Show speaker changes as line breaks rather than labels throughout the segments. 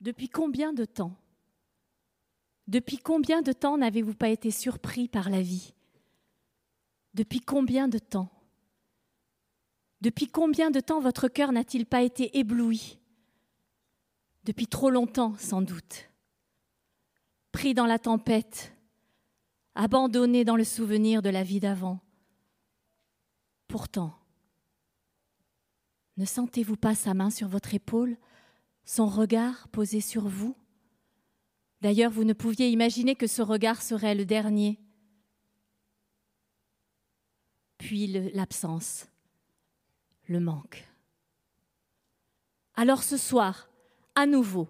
Depuis combien de temps? Depuis combien de temps n'avez-vous pas été surpris par la vie? Depuis combien de temps? Depuis combien de temps votre cœur n'a-t-il pas été ébloui? Depuis trop longtemps, sans doute. Pris dans la tempête, abandonné dans le souvenir de la vie d'avant. Pourtant, ne sentez-vous pas sa main sur votre épaule? Son regard posé sur vous. D'ailleurs, vous ne pouviez imaginer que ce regard serait le dernier. Puis l'absence, le manque. Alors ce soir, à nouveau,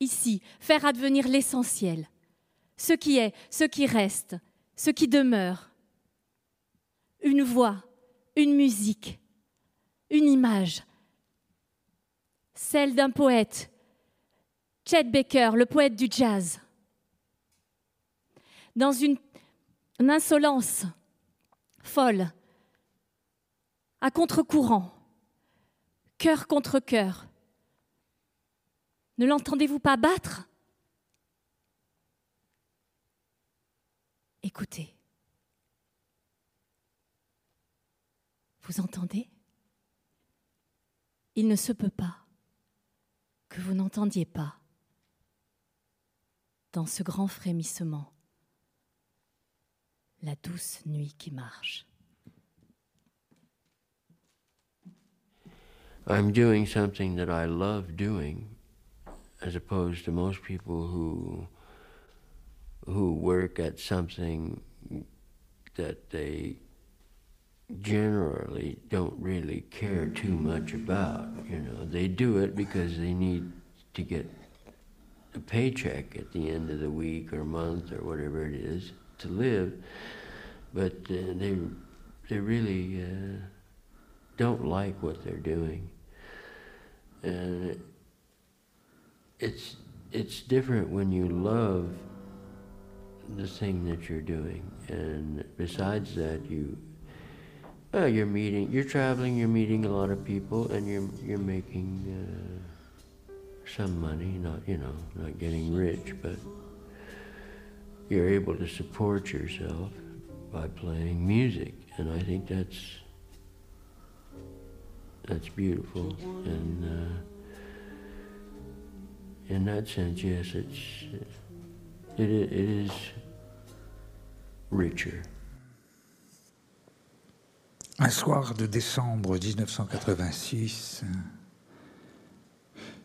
ici, faire advenir l'essentiel, ce qui est, ce qui reste, ce qui demeure. Une voix, une musique, une image, celle d'un poète, Chet Baker, le poète du jazz. Dans une, insolence folle, à contre-courant, cœur contre cœur. Ne l'entendez-vous pas battre? Écoutez. Vous entendez? Il ne se peut pas que vous n'entendiez pas dans ce grand frémissement la douce nuit qui marche.
I'm doing something that I love doing as opposed to most people who who work at something that they generally don't really care too much about. You know, they do it because they need to get a paycheck at the end of the week or month or whatever it is to live, but uh, they they really uh, don't like what they're doing, and it's it's different when you love the thing that you're doing, and besides that, you well, you're meeting, you're traveling, you're meeting a lot of people, and you're you're making uh, some money. Not you know, not getting rich, but you're able to support yourself by playing music, and I think that's that's beautiful. And uh, in that sense, yes, it's it, it is richer.
Un soir de décembre 1986,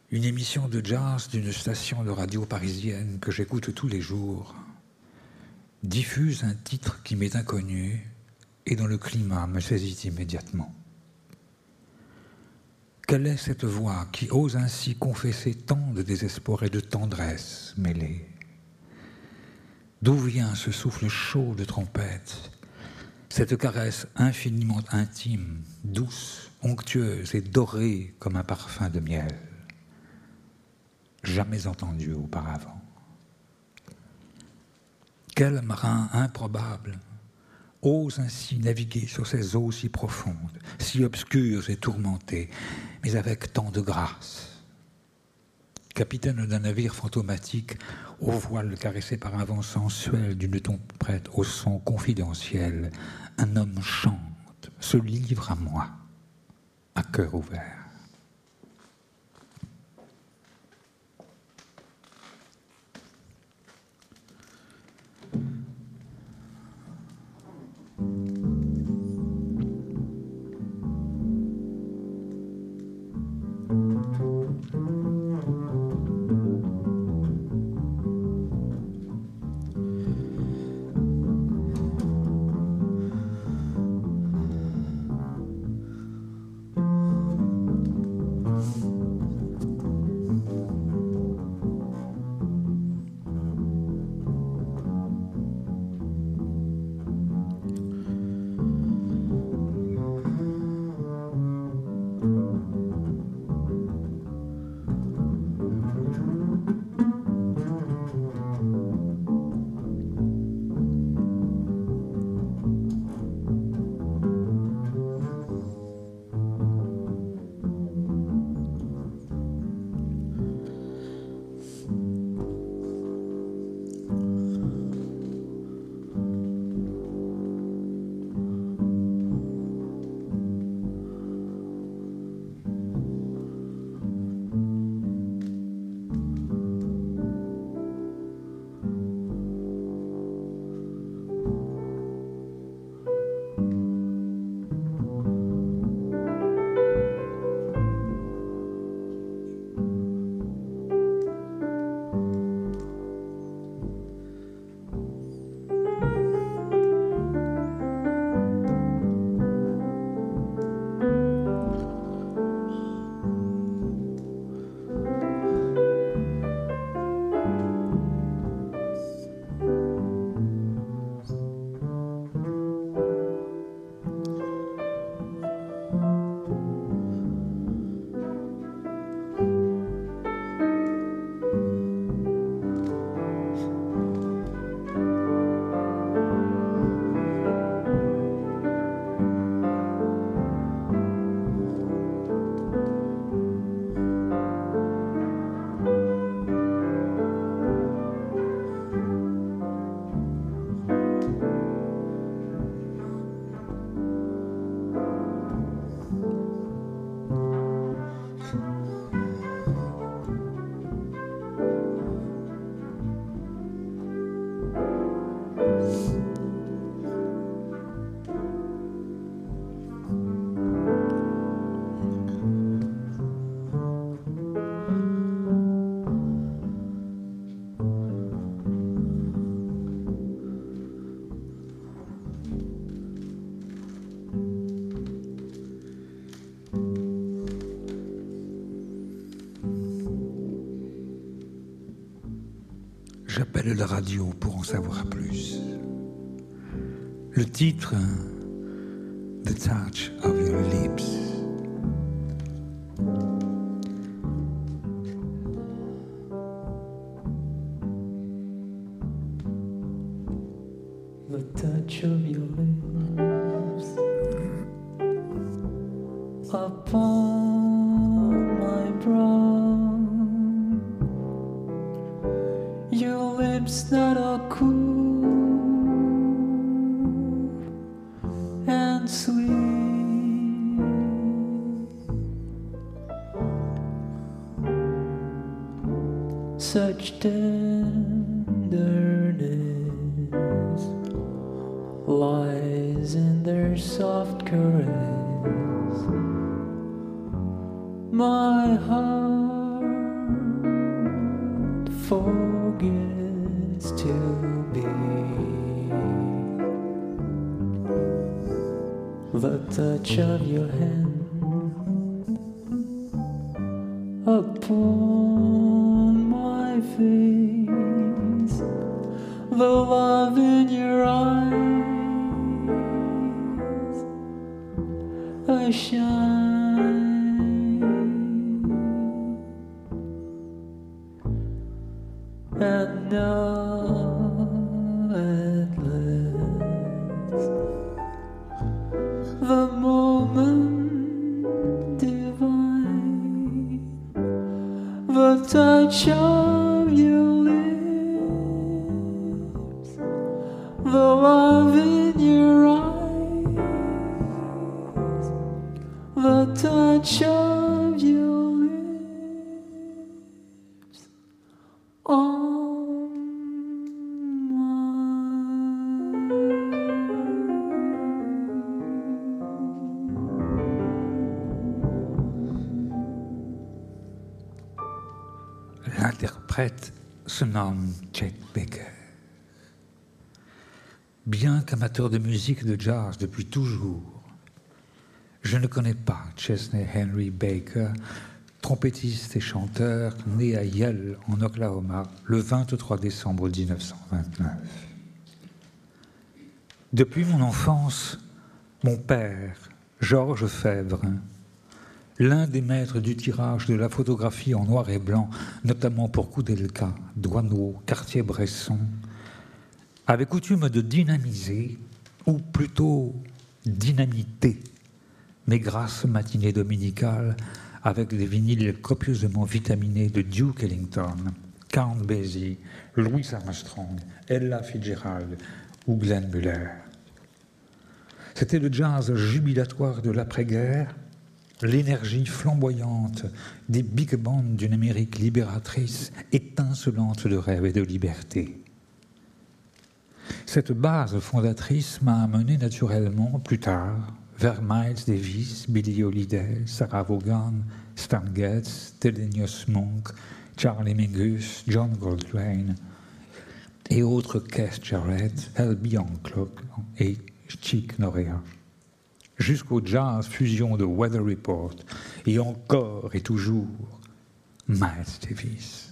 une émission de jazz d'une station de radio parisienne que j'écoute tous les jours diffuse un titre qui m'est inconnu et dont le climat me saisit immédiatement. Quelle est cette voix qui ose ainsi confesser tant de désespoir et de tendresse mêlée? D'où vient ce souffle chaud de trompette? Cette caresse infiniment intime, douce, onctueuse et dorée comme un parfum de miel, jamais entendu auparavant. Quel marin improbable ose ainsi naviguer sur ces eaux si profondes, si obscures et tourmentées, mais avec tant de grâce capitaine d'un navire fantomatique, au voile caressé par un vent sensuel d'une prête au son confidentiel, un homme chante, se livre à moi, à cœur ouvert. Radio pour en savoir plus. Le titre, The Touch of Your Lips. Se nomme Chet Baker. Bien qu'amateur de musique de jazz depuis toujours, je ne connais pas Chesney Henry Baker, trompettiste et chanteur né à Yale, en Oklahoma, le 23 décembre 1929. Depuis mon enfance, mon père, Georges Fèvre, l'un des maîtres du tirage de la photographie en noir et blanc, notamment pour Koudelka, Douaneau, Cartier-Bresson, avait coutume de dynamiser, ou plutôt dynamiter, mes grasses matinées dominicales avec des vinyles copieusement vitaminés de Duke Ellington, Count Basie, Louis Armstrong, Ella Fitzgerald ou Glenn Muller. C'était le jazz jubilatoire de l'après-guerre, l'énergie flamboyante des big bands d'une Amérique libératrice, étincelante de rêve et de liberté. Cette base fondatrice m'a amené naturellement, plus tard, vers Miles Davis, Billie Holiday, Sarah Vaughan, Stan Getz, Thelonious Monk, Charlie Mingus, John Coltrane et autres Keith Jarrett, Herbie Hancock et Chick Norea jusqu'au jazz fusion de Weather Report, et encore et toujours Miles Davis.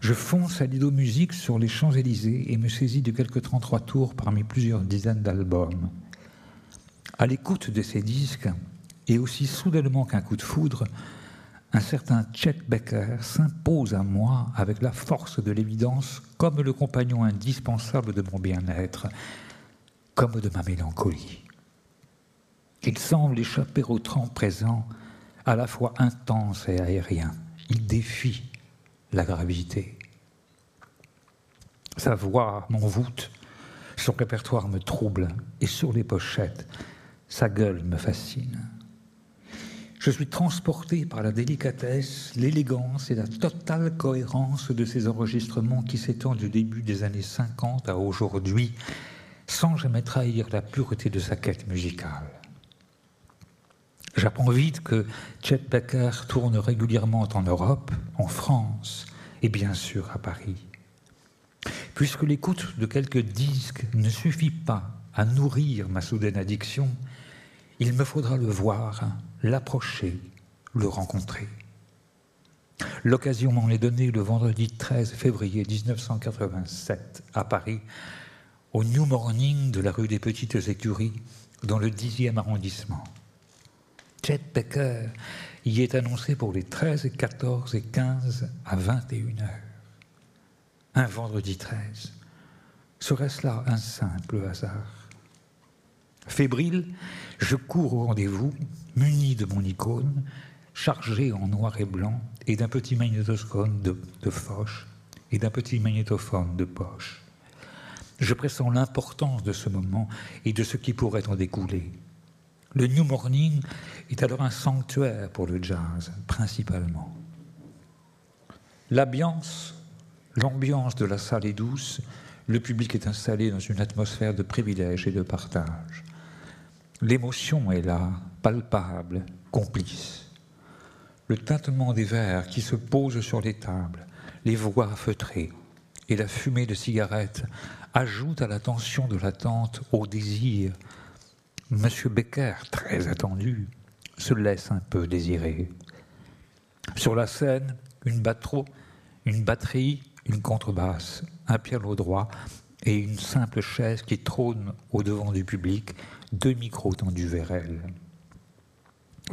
Je fonce à Lido Musique sur les Champs-Élysées et me saisis de quelques 33 tours parmi plusieurs dizaines d'albums. À l'écoute de ces disques, et aussi soudainement qu'un coup de foudre, un certain Chet Baker s'impose à moi avec la force de l'évidence comme le compagnon indispensable de mon bien-être, comme de ma mélancolie. Il semble échapper au temps présent, à la fois intense et aérien. Il défie la gravité. Sa voix m'envoûte, son répertoire me trouble, et sur les pochettes, sa gueule me fascine. Je suis transporté par la délicatesse, l'élégance et la totale cohérence de ces enregistrements qui s'étendent du début des années 50 à aujourd'hui, sans jamais trahir la pureté de sa quête musicale. J'apprends vite que Chet Baker tourne régulièrement en Europe, en France et bien sûr à Paris. Puisque l'écoute de quelques disques ne suffit pas à nourrir ma soudaine addiction, Il me faudra le voir, l'approcher, le rencontrer. L'occasion m'en est donnée le vendredi 13 février 1987 à Paris, au New Morning de la rue des Petites Écuries, dans le 10e arrondissement. Chet Becker y est annoncé pour les 13, 14 et 15 à 21 heures. Un vendredi 13. Serait-ce là un simple hasard? Fébrile, je cours au rendez-vous, muni de mon icône, chargé en noir et blanc, et d'un petit magnétoscope de, de et d'un petit magnétophone de poche. Je pressens l'importance de ce moment et de ce qui pourrait en découler. Le New Morning est alors un sanctuaire pour le jazz, principalement. L'ambiance, de la salle est douce, le public est installé dans une atmosphère de privilège et de partage. L'émotion est là, palpable, complice. Le tintement des verres qui se posent sur les tables, les voix feutrées et la fumée de cigarettes ajoutent à la tension de l'attente, au désir. Monsieur Becker, très attendu, se laisse un peu désirer. Sur la scène, une, batterie, une contrebasse, un piano droit et une simple chaise qui trône au devant du public, deux micros tendus vers elle.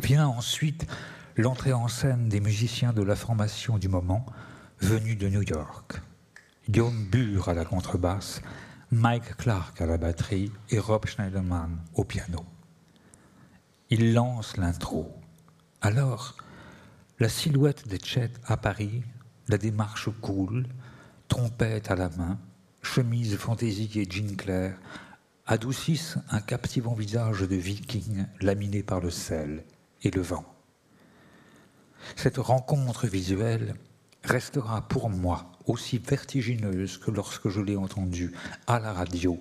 Vient ensuite l'entrée en scène des musiciens de la formation du moment, venus de New York. Guillaume Burr à la contrebasse, Mike Clark à la batterie et Rob Schneiderman au piano. Il lance l'intro. Alors, la silhouette de Chet à Paris, la démarche cool, trompette à la main, chemise fantaisie et jean clair, adoucissent un captivant visage de viking laminé par le sel et le vent. Cette rencontre visuelle restera pour moi aussi vertigineuse que lorsque je l'ai entendue à la radio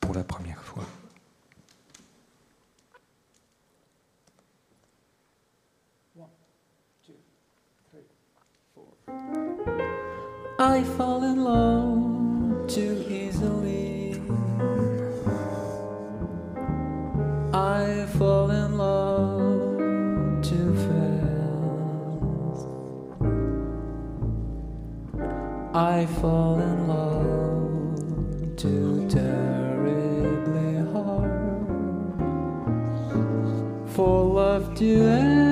pour la première fois.
I fall in love too terribly hard. For love to ever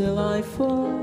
still I fall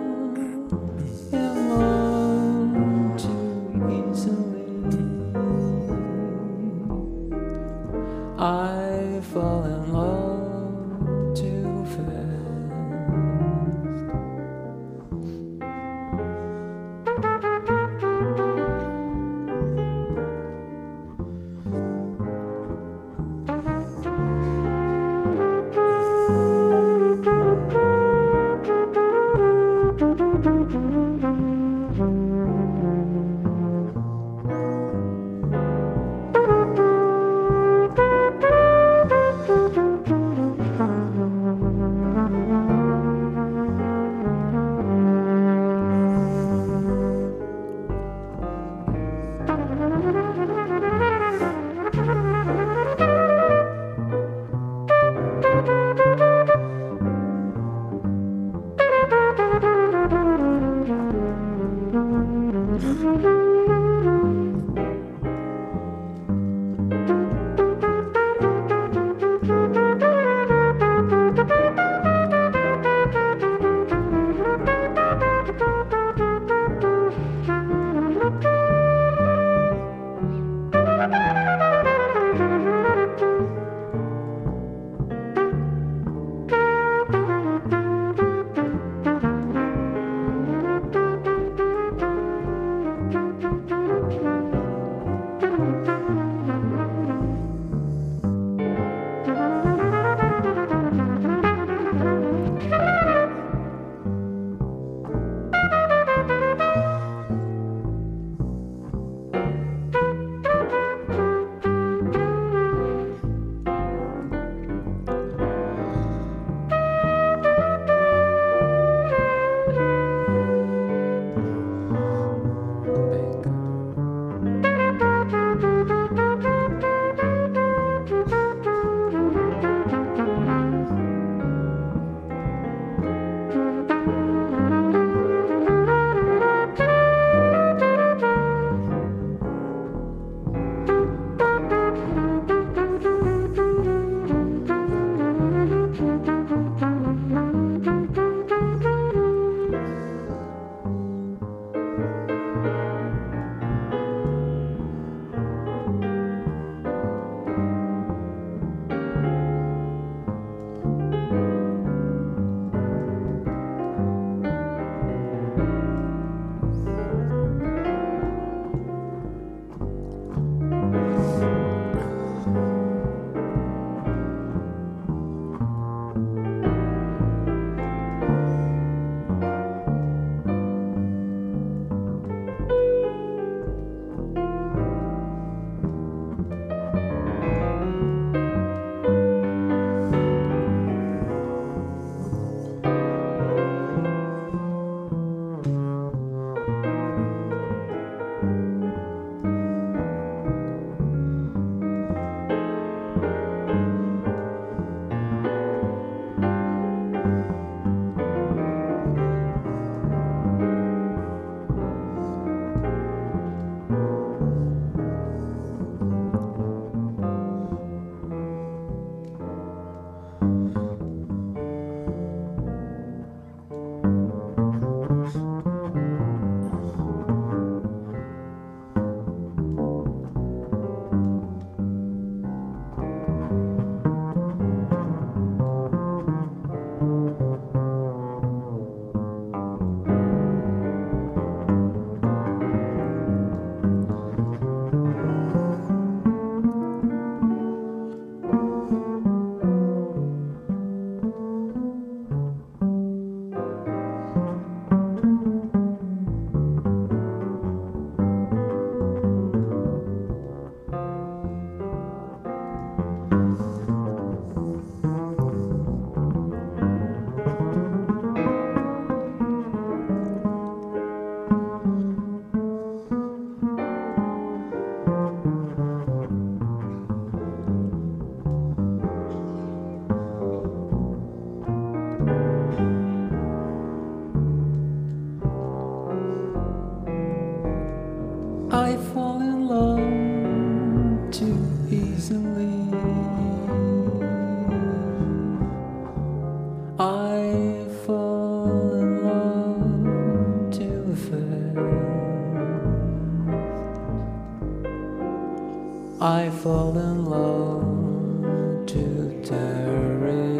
I fall in love too terribly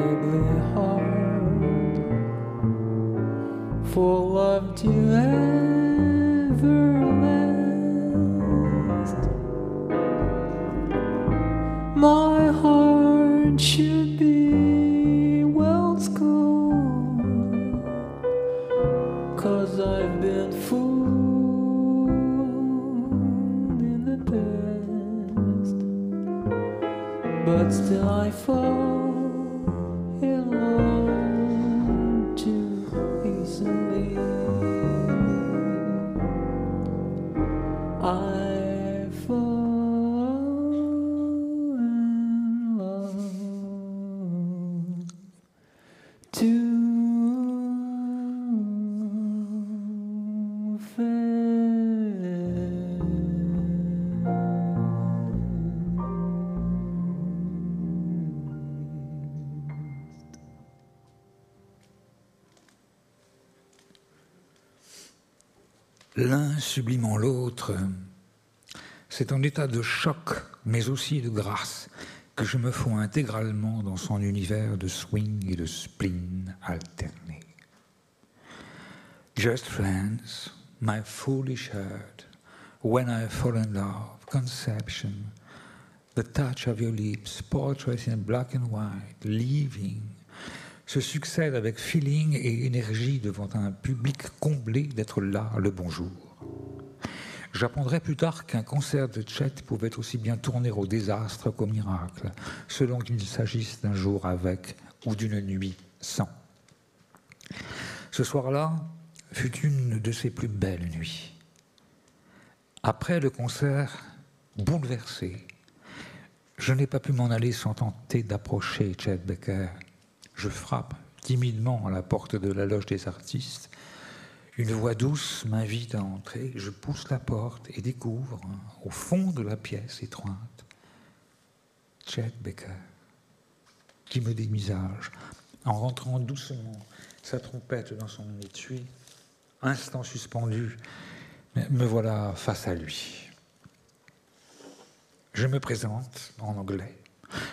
hard for love to ever last. My heart
for. Sublimant l'autre, c'est en état de choc, mais aussi de grâce, que je me fonds intégralement dans son univers de swing et de spleen alternés. Just friends, my foolish heart, when I fall in love, conception, the touch of your lips, portrait in black and white, leaving, se succèdent avec feeling et énergie devant un public comblé d'être là le bonjour. J'apprendrai plus tard qu'un concert de Chet pouvait aussi bien tourner au désastre qu'au miracle, selon qu'il s'agisse d'un jour avec ou d'une nuit sans. Ce soir-là fut une de ses plus belles nuits. Après le concert, bouleversé, je n'ai pas pu m'en aller sans tenter d'approcher Chet Becker. Je frappe timidement à la porte de la loge des artistes. Une voix douce m'invite à entrer. Je pousse la porte et découvre, au fond de la pièce étroite, Chet Becker, qui me démisage en rentrant doucement sa trompette dans son étui. Instant suspendu, me voilà face à lui. Je me présente en anglais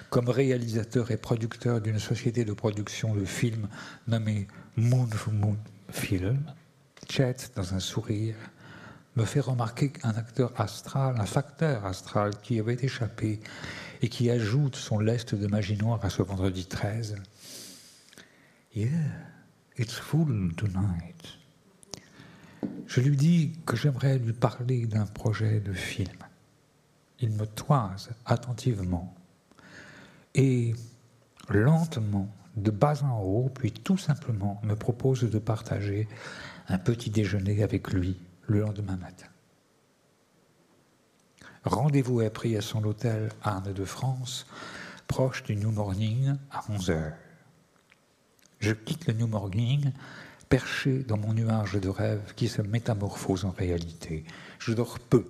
comme réalisateur et producteur d'une société de production de films nommée Moon Moon Film. Chet, dans un sourire, me fait remarquer qu'un acteur astral, un facteur astral qui avait échappé et qui ajoute son lest de magie noire à ce vendredi 13. Yeah, it's full tonight. Je lui dis que j'aimerais lui parler d'un projet de film. Il me toise attentivement et lentement, de bas en haut, puis tout simplement me propose de partager un petit déjeuner avec lui le lendemain matin. Rendez-vous est pris à son hôtel Arne de France, proche du New Morning, à 11 heures. Je quitte le New Morning, perché dans mon nuage de rêve qui se métamorphose en réalité. Je dors peu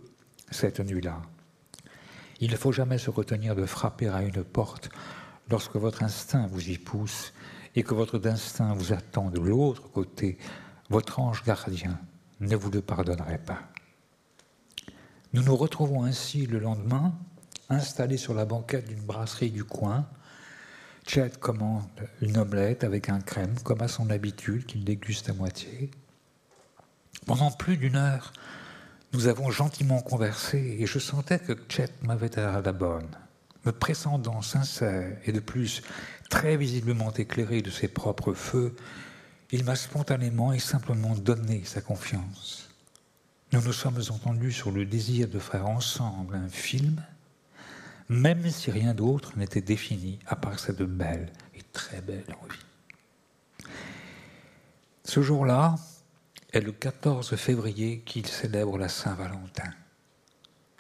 cette nuit-là. Il ne faut jamais se retenir de frapper à une porte lorsque votre instinct vous y pousse et que votre instinct vous attend de l'autre côté. Votre ange gardien ne vous le pardonnerait pas. Nous nous retrouvons ainsi le lendemain, installés sur la banquette d'une brasserie du coin. Chet commande une omelette avec un crème, comme à son habitude, qu'il déguste à moitié. Pendant plus d'une heure, nous avons gentiment conversé et je sentais que Chet m'avait à la bonne. Me pressendant sincère et de plus très visiblement éclairé de ses propres feux, il m'a spontanément et simplement donné sa confiance. Nous nous sommes entendus sur le désir de faire ensemble un film, même si rien d'autre n'était défini à part cette belle et très belle envie. Ce jour-là, est le 14 février qu'il célèbre la Saint-Valentin.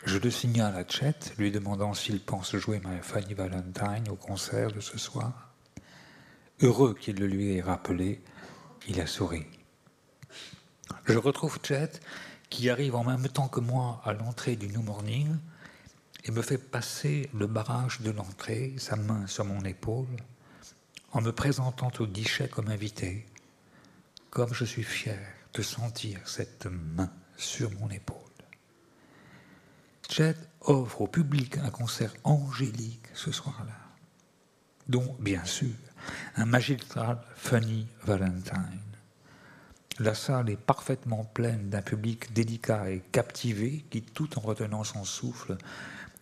Je le signale à Chet, lui demandant s'il pense jouer My Funny Valentine au concert de ce soir. Heureux qu'il le lui ait rappelé, il a souri. Je retrouve Chet, qui arrive en même temps que moi à l'entrée du New Morning. et me fait passer le barrage de l'entrée, sa main sur mon épaule, en me présentant au guichet comme invité, comme je suis fier de sentir cette main sur mon épaule. Chet offre au public un concert angélique ce soir-là, dont, bien sûr, un magistral Funny Valentine. La salle est parfaitement pleine d'un public délicat et captivé qui, tout en retenant son souffle,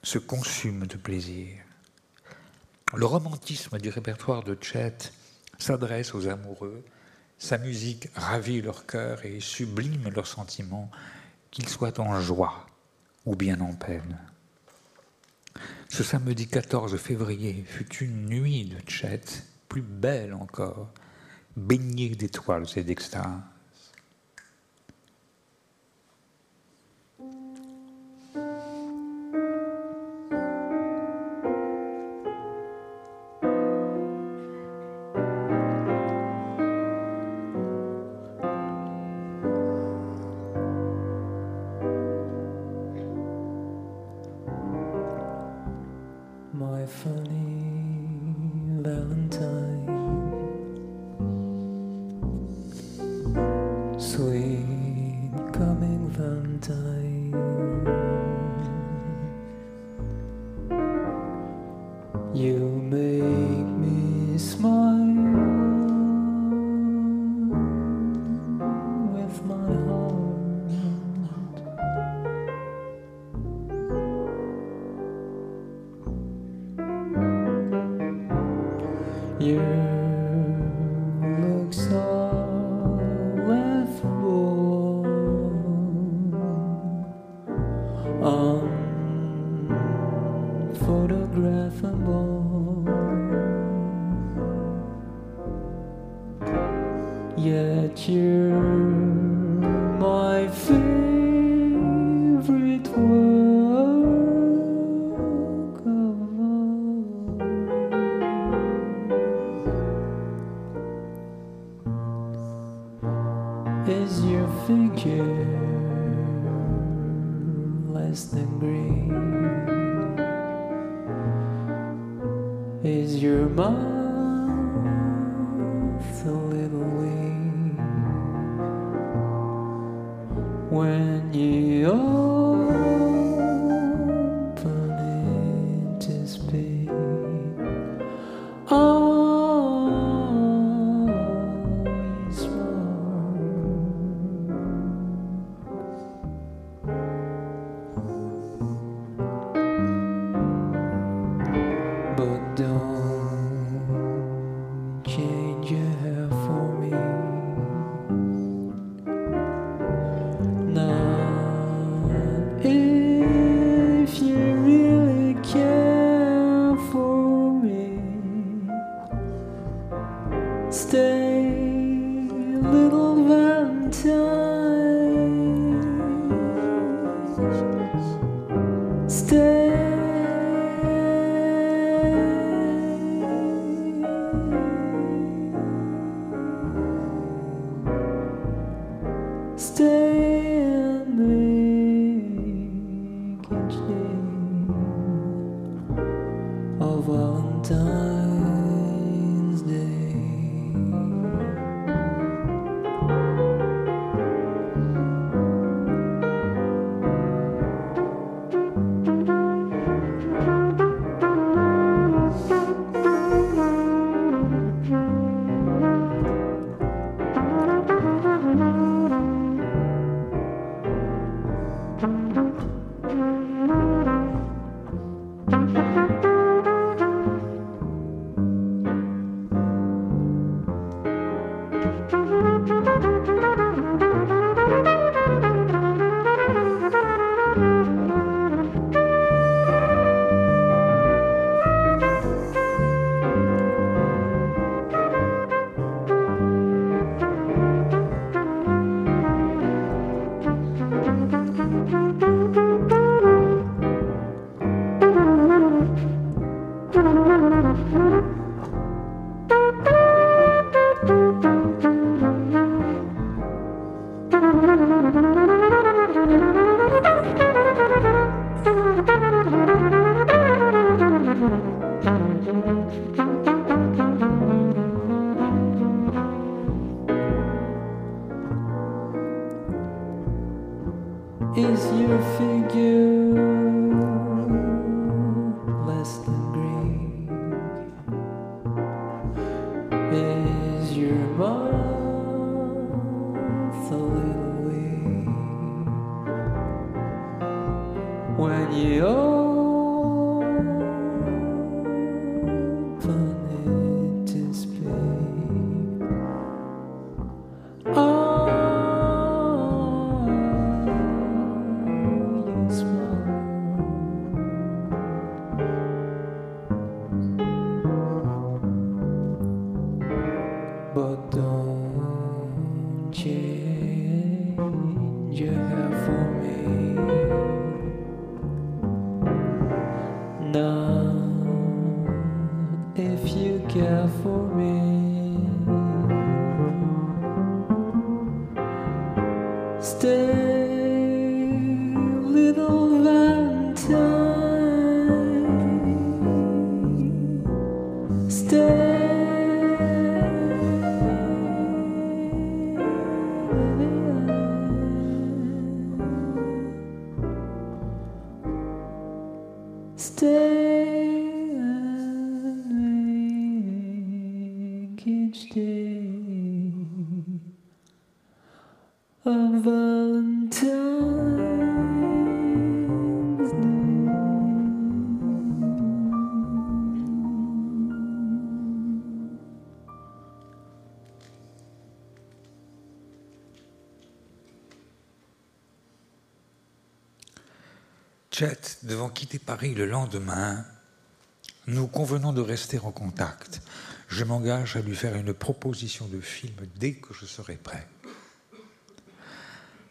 se consume de plaisir. Le romantisme du répertoire de Chet s'adresse aux amoureux, sa musique ravit leur cœur et sublime leurs sentiments, qu'ils soient en joie ou bien en peine. Ce samedi 14 février fut une nuit de Chet, plus belle encore, baignée d'étoiles et d'extase.
Your
Devant quitter Paris le lendemain, nous convenons de rester en contact. Je m'engage à lui faire une proposition de film dès que je serai prêt.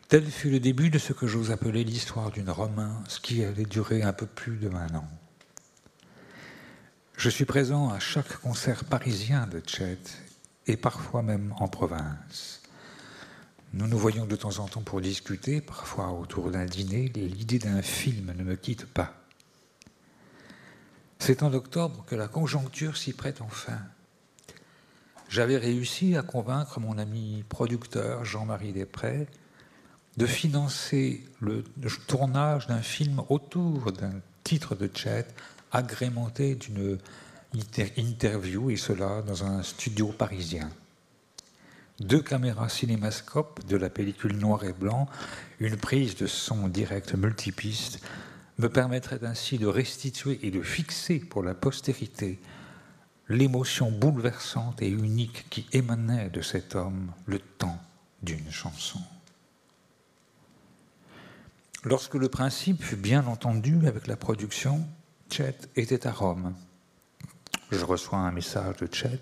Tel fut le début de ce que j'ose appeler l'histoire d'une romance qui allait durer un peu plus de un an. Je suis présent à chaque concert parisien de Chet et parfois même en province. Nous nous voyons de temps en temps pour discuter, parfois autour d'un dîner. L'idée d'un film ne me quitte pas. C'est en octobre que la conjoncture s'y prête enfin. J'avais réussi à convaincre mon ami producteur Jean-Marie Després de financer le tournage d'un film autour d'un titre de Chet agrémenté d'une inter- interview, et cela dans un studio parisien. Deux caméras cinémascope de la pellicule noir et blanc, une prise de son direct multipiste me permettrait ainsi de restituer et de fixer pour la postérité l'émotion bouleversante et unique qui émanait de cet homme le temps d'une chanson. Lorsque le principe fut bien entendu avec la production, Chet était à Rome. Je reçois un message de Chet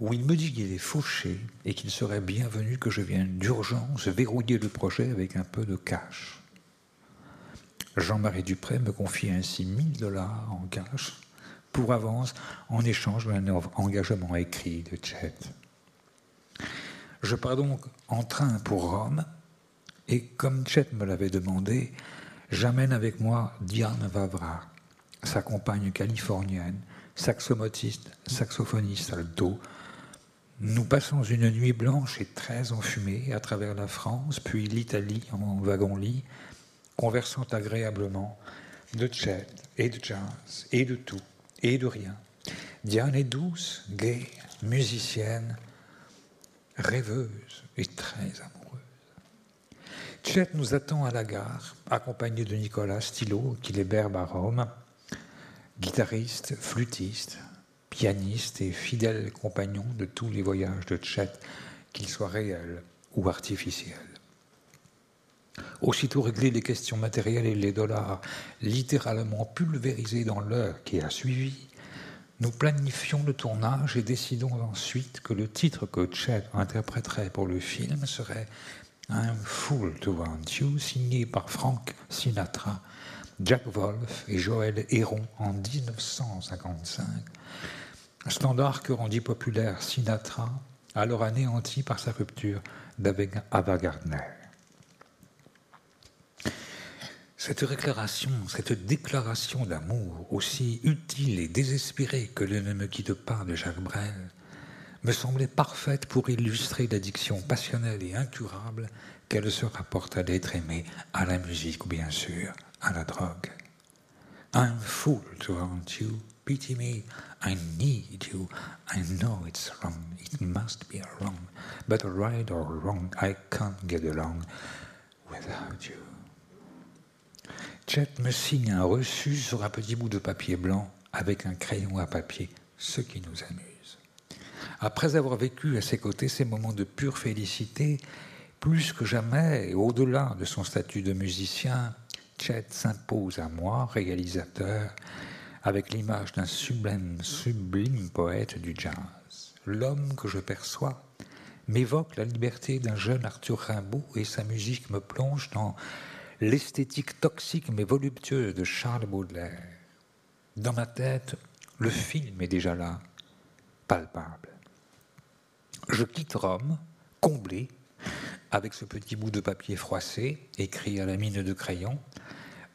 où il me dit qu'il est fauché et qu'il serait bienvenu que je vienne d'urgence verrouiller le projet avec un peu de cash. Jean-Marie Dupré me confie ainsi 1000 dollars en cash pour avance en échange d'un engagement écrit de Chet. Je pars donc en train pour Rome et comme Chet me l'avait demandé, j'amène avec moi Diane Vavra, sa compagne californienne, saxophoniste, saxophoniste alto. Nous passons une nuit blanche et très enfumée à travers la France, puis l'Italie en wagon-lit, conversant agréablement de Chet et de jazz et de tout et de rien. Diane est douce, gaie, musicienne, rêveuse et très amoureuse. Chet nous attend à la gare, accompagné de Nicolas Stilo, qui l'héberbe à Rome, guitariste, flûtiste, pianiste et fidèle compagnon de tous les voyages de Chet, qu'ils soient réels ou artificiels. Aussitôt réglées les questions matérielles et les dollars littéralement pulvérisés dans l'heure qui a suivi, nous planifions le tournage et décidons ensuite que le titre que Chet interpréterait pour le film serait I'm Fool to Want You, signé par Frank Sinatra, Jack Wolf et Joël Héron en 1955. Standard que rendit populaire Sinatra, alors anéanti par sa rupture d'avec Ava Gardner. Cette déclaration, cette déclaration d'amour, aussi utile et désespérée que le Ne me quitte pas de Jacques Brel, me semblait parfaite pour illustrer l'addiction passionnelle et incurable qu'elle se rapporte à l'être aimé, à la musique bien sûr à la drogue. I'm fool to want you, pity me, I need you, I know it's wrong, it must be wrong, but right or wrong, I can't get along without you. Chet me signe un reçu sur un petit bout de papier blanc avec un crayon à papier, ce qui nous amuse. Après avoir vécu à ses côtés ces moments de pure félicité, plus que jamais, au-delà de son statut de musicien, Chet s'impose à moi, réalisateur, avec l'image d'un sublime, sublime poète du jazz. L'homme que je perçois m'évoque la liberté d'un jeune Arthur Rimbaud et sa musique me plonge dans l'esthétique toxique mais voluptueuse de Charles Baudelaire. Dans ma tête, le film est déjà là, palpable. Je quitte Rome, comblé, avec ce petit bout de papier froissé, écrit à la mine de crayon,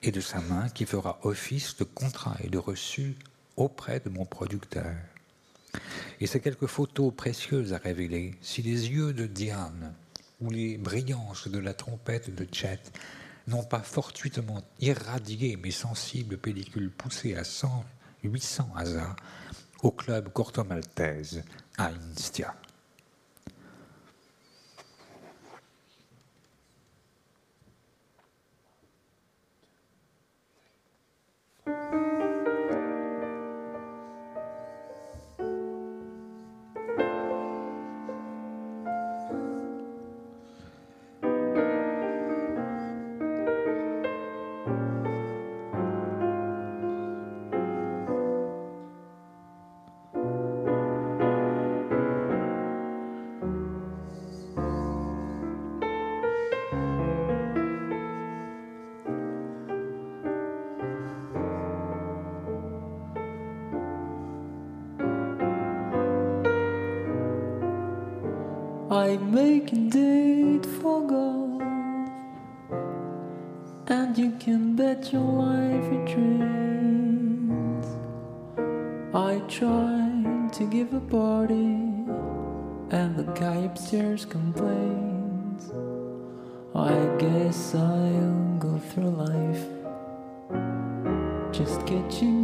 et de sa main qui fera office de contrat et de reçu auprès de mon producteur. Et ces quelques photos précieuses à révéler, si les yeux de Diane ou les brillances de la trompette de Chet n'ont pas fortuitement irradié mes sensibles pellicules poussées à 100, 800 hasards au club Corto Maltese à Instia.
I make a date for golf, and you can bet your life it rains. I tried to give a party, and the guy upstairs complains. I guess I'll go through life just catching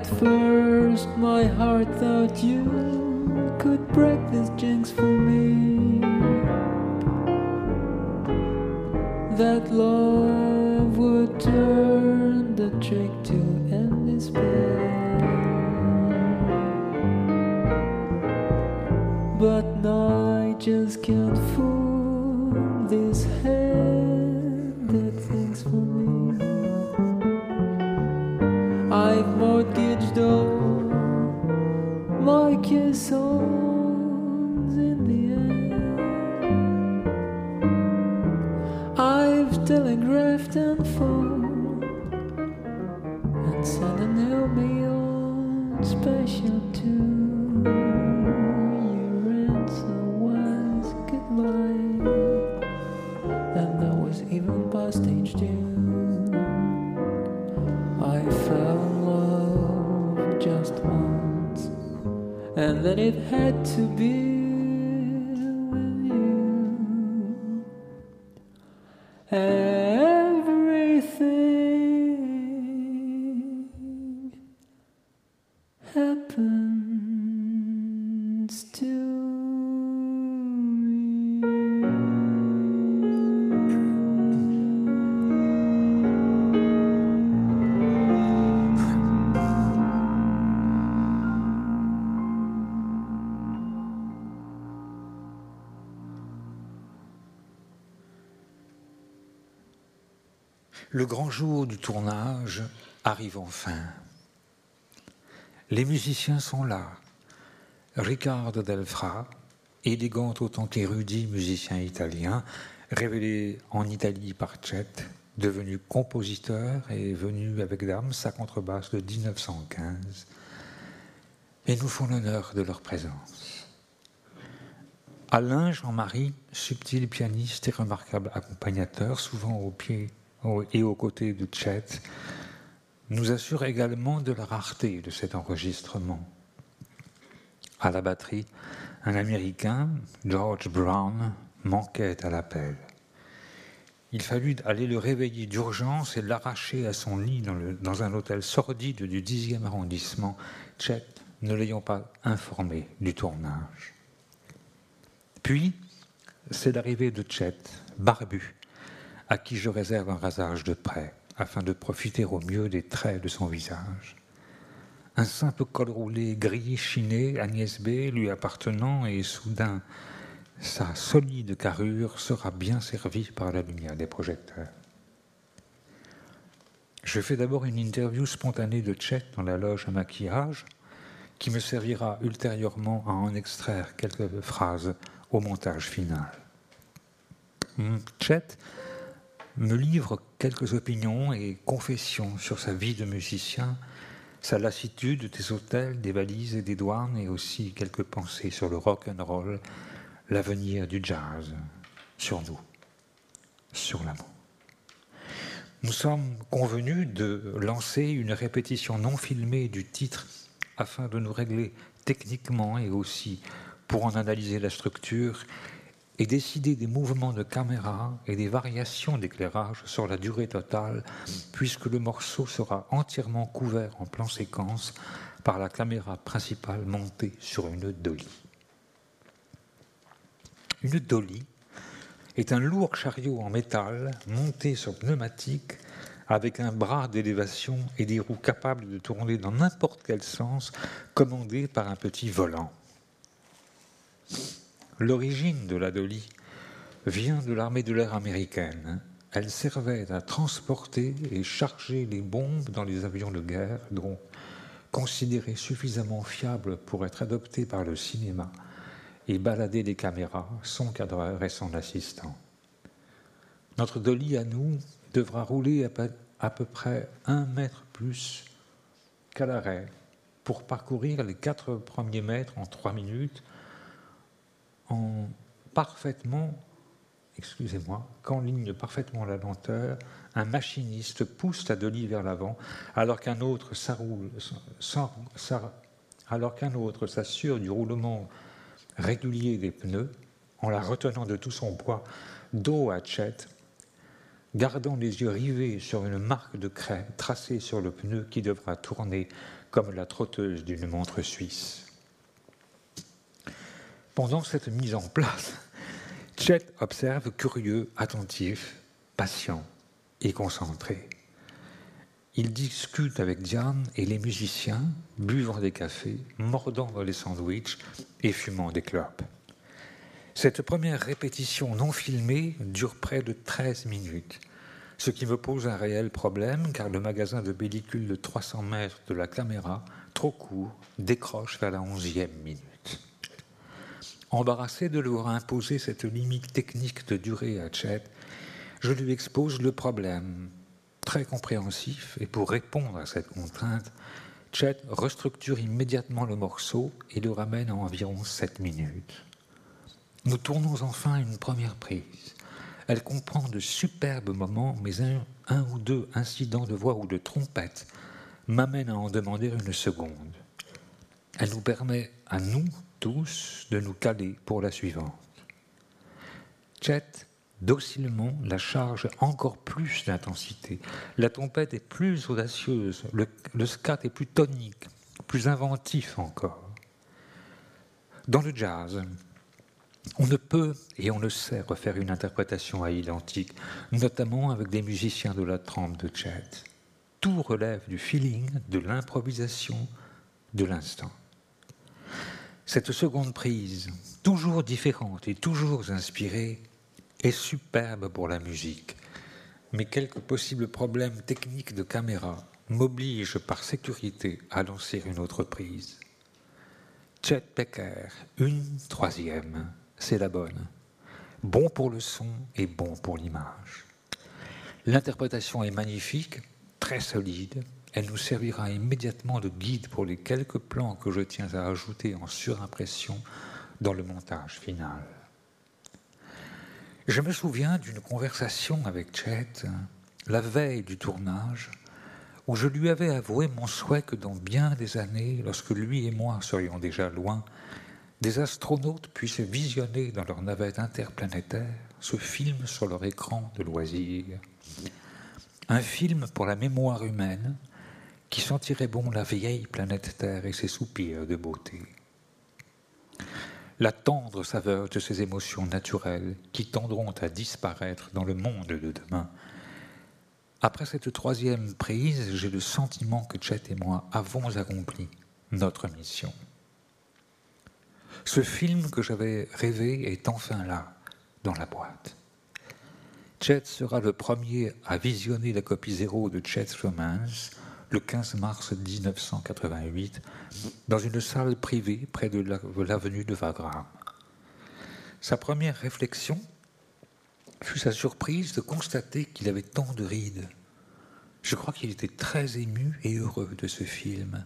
At first, my heart thought you could break this jinx
jour du tournage arrive enfin. Les musiciens sont là. Riccardo Delfra, élégant autant qu'érudit musicien italien, révélé en Italie par Chet, devenu compositeur et venu avec dame sa contrebasse de 1915, et nous font l'honneur de leur présence. Alain Jean-Marie, subtil pianiste et remarquable accompagnateur, souvent au pied et aux côtés de Chet, nous assure également de la rareté de cet enregistrement. À la batterie, un Américain, George Brown, manquait à l'appel. Il fallut aller le réveiller d'urgence et l'arracher à son lit dans, un hôtel sordide du 10e arrondissement, Chet ne l'ayant pas informé du tournage. Puis, c'est l'arrivée de Chet, barbu, à qui je réserve un rasage de près, afin de profiter au mieux des traits de son visage. Un simple col roulé gris chiné, Agnès B, lui appartenant, et soudain, sa solide carrure sera bien servie par la lumière des projecteurs. Je fais d'abord une interview spontanée de Chet dans la loge à maquillage, qui me servira ultérieurement à en extraire quelques phrases au montage final. Hmm, Chet me livre quelques opinions et confessions sur sa vie de musicien, sa lassitude des hôtels, des valises et des douanes, et aussi quelques pensées sur le rock and roll, l'avenir du jazz, sur nous, sur l'amour. Nous sommes convenus de lancer une répétition non filmée du titre afin de nous régler techniquement et aussi pour en analyser la structure et décider des mouvements de caméra et des variations d'éclairage sur la durée totale, puisque le morceau sera entièrement couvert en plan séquence par la caméra principale montée sur une dolly. Une dolly est un lourd chariot en métal monté sur pneumatique avec un bras d'élévation et des roues capables de tourner dans n'importe quel sens, commandé par un petit volant. L'origine de la Dolly vient de l'armée de l'air américaine. Elle servait à transporter et charger les bombes dans les avions de guerre, dont considérés suffisamment fiables pour être adoptés par le cinéma et balader les caméras, son cadreur et son assistant. Notre Dolly à nous devra rouler à peu, à peu près un mètre plus qu'à l'arrêt pour parcourir les quatre premiers mètres en trois minutes en parfaitement, excusez-moi, qu'enligne parfaitement la lenteur, un machiniste pousse la Dolly vers l'avant, alors qu'un autre s'assure du roulement régulier des pneus, en la retenant de tout son poids, dos à Chet, gardant les yeux rivés sur une marque de craie tracée sur le pneu qui devra tourner comme la trotteuse d'une montre suisse. Pendant cette mise en place, Chet observe curieux, attentif, patient et concentré. Il discute avec Diane et les musiciens, buvant des cafés, mordant dans les sandwichs et fumant des clopes. Cette première répétition non filmée dure près de 13 minutes, ce qui me pose un réel problème car le magasin de pellicule de 300 mètres de la caméra, trop court, décroche vers la onzième minute. Embarrassé de leur imposer cette limite technique de durée à Chet, je lui expose le problème. Très compréhensif, et pour répondre à cette contrainte, Chet restructure immédiatement le morceau et le ramène à environ 7 minutes. Nous tournons enfin une première prise. Elle comprend de superbes moments, mais un, un ou deux incidents de voix ou de trompette m'amènent à en demander une seconde. Elle nous permet à nous tous de nous caler pour la suivante. Chet docilement la charge encore plus d'intensité. La trompette est plus audacieuse, le, scat est plus tonique, plus inventif encore. Dans le jazz, on ne peut et on ne sait refaire une interprétation à identique, notamment avec des musiciens de la trempe de Chet. Tout relève du feeling, de l'improvisation, de l'instant. Cette seconde prise, toujours différente et toujours inspirée, est superbe pour la musique. Mais quelques possibles problèmes techniques de caméra m'obligent par sécurité à lancer une autre prise. Chet Becker, une troisième, c'est la bonne. Bon pour le son et bon pour l'image. L'interprétation est magnifique, très solide, elle nous servira immédiatement de guide pour les quelques plans que je tiens à ajouter en surimpression dans le montage final. Je me souviens d'une conversation avec Chet la veille du tournage où je lui avais avoué mon souhait que dans bien des années, lorsque lui et moi serions déjà loin, des astronautes puissent visionner dans leur navette interplanétaire ce film sur leur écran de loisir. Un film pour la mémoire humaine qui sentirait bon la vieille planète Terre et ses soupirs de beauté. La tendre saveur de ces émotions naturelles qui tendront à disparaître dans le monde de demain. Après cette troisième prise, j'ai le sentiment que Chet et moi avons accompli notre mission. Ce film que j'avais rêvé est enfin là, dans la boîte. Chet sera le premier à visionner la copie zéro de Chet's Romance le 15 mars 1988 dans une salle privée près de l'avenue de Wagram. Sa première réflexion fut sa surprise de constater qu'il avait tant de rides. Je crois qu'il était très ému et heureux de ce film.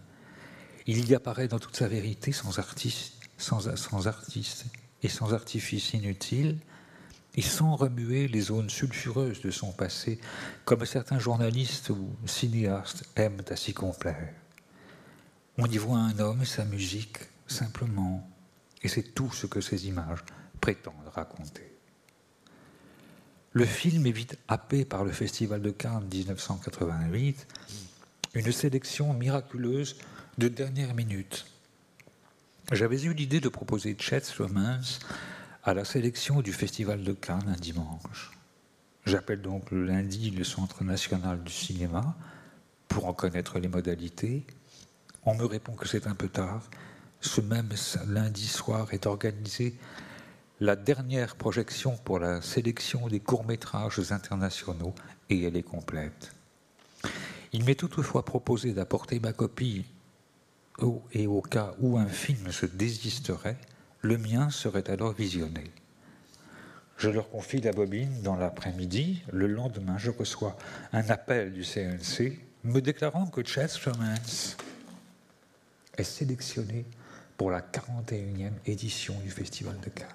Il y apparaît dans toute sa vérité, sans artiste, sans, sans artiste et sans artifice inutile, et sans remuer les zones sulfureuses de son passé, comme certains journalistes ou cinéastes aiment à s'y complaire. On y voit un homme et sa musique, simplement, et c'est tout ce que ces images prétendent raconter. Le film est vite happé par le Festival de Cannes 1988, une sélection miraculeuse de dernière minute. J'avais eu l'idée de proposer Chet's Romance à la sélection du Festival de Cannes un dimanche. J'appelle donc le lundi le Centre national du cinéma pour en connaître les modalités. On me répond que c'est un peu tard. Ce même lundi soir est organisée la dernière projection pour la sélection des courts-métrages internationaux et elle est complète. Il m'est toutefois proposé d'apporter ma copie et au cas où un film se désisterait, le mien serait alors visionné. Je leur confie la bobine dans l'après-midi. Le lendemain, je reçois un appel du CNC me déclarant que Chess Romance est sélectionné pour la 41e édition du Festival de Cannes.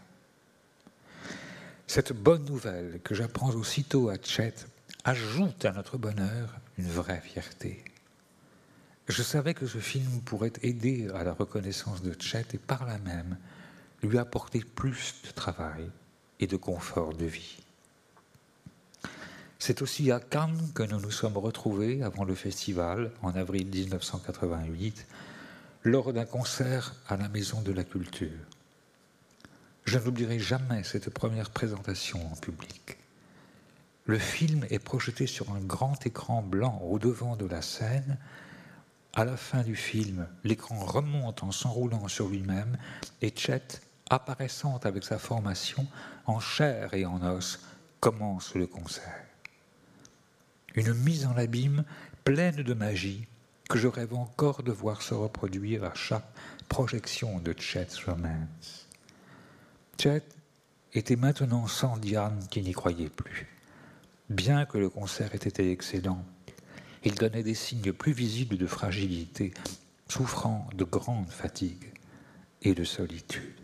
Cette bonne nouvelle que j'apprends aussitôt à Chet ajoute à notre bonheur une vraie fierté. Je savais que ce film pourrait aider à la reconnaissance de Chet et par là même lui apporter plus de travail et de confort de vie. C'est aussi à Cannes que nous nous sommes retrouvés avant le festival, en avril 1988, lors d'un concert à la Maison de la Culture. Je n'oublierai jamais cette première présentation en public. Le film est projeté sur un grand écran blanc au devant de la scène. À la fin du film, l'écran remonte en s'enroulant sur lui-même et Chet, apparaissant avec sa formation en chair et en os, commence le concert. Une mise en abîme pleine de magie que je rêve encore de voir se reproduire à chaque projection de Chet's Romance. Chet était maintenant sans Diane qui n'y croyait plus. Bien que le concert ait été excellent, il donnait des signes plus visibles de fragilité, souffrant de grande fatigue et de solitude.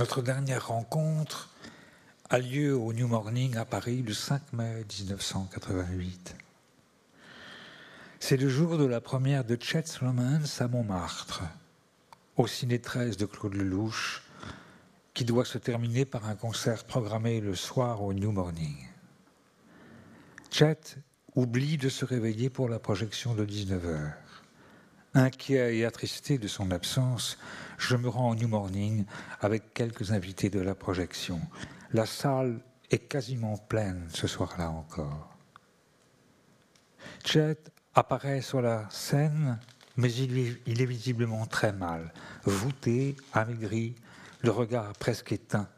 Notre dernière rencontre a lieu au New Morning à Paris le 5 mai 1988. C'est le jour de la première de Chet's Romance à Montmartre, au Ciné 13 de Claude Lelouch, qui doit se terminer par un concert programmé le soir au New Morning. Chet oublie de se réveiller pour la projection de 19h. Inquiet et attristé de son absence, je me rends au New Morning avec quelques invités de la projection. La salle est quasiment pleine ce soir-là encore. Chet apparaît sur la scène, mais il est, visiblement très mal, voûté, amaigri, le regard presque éteint.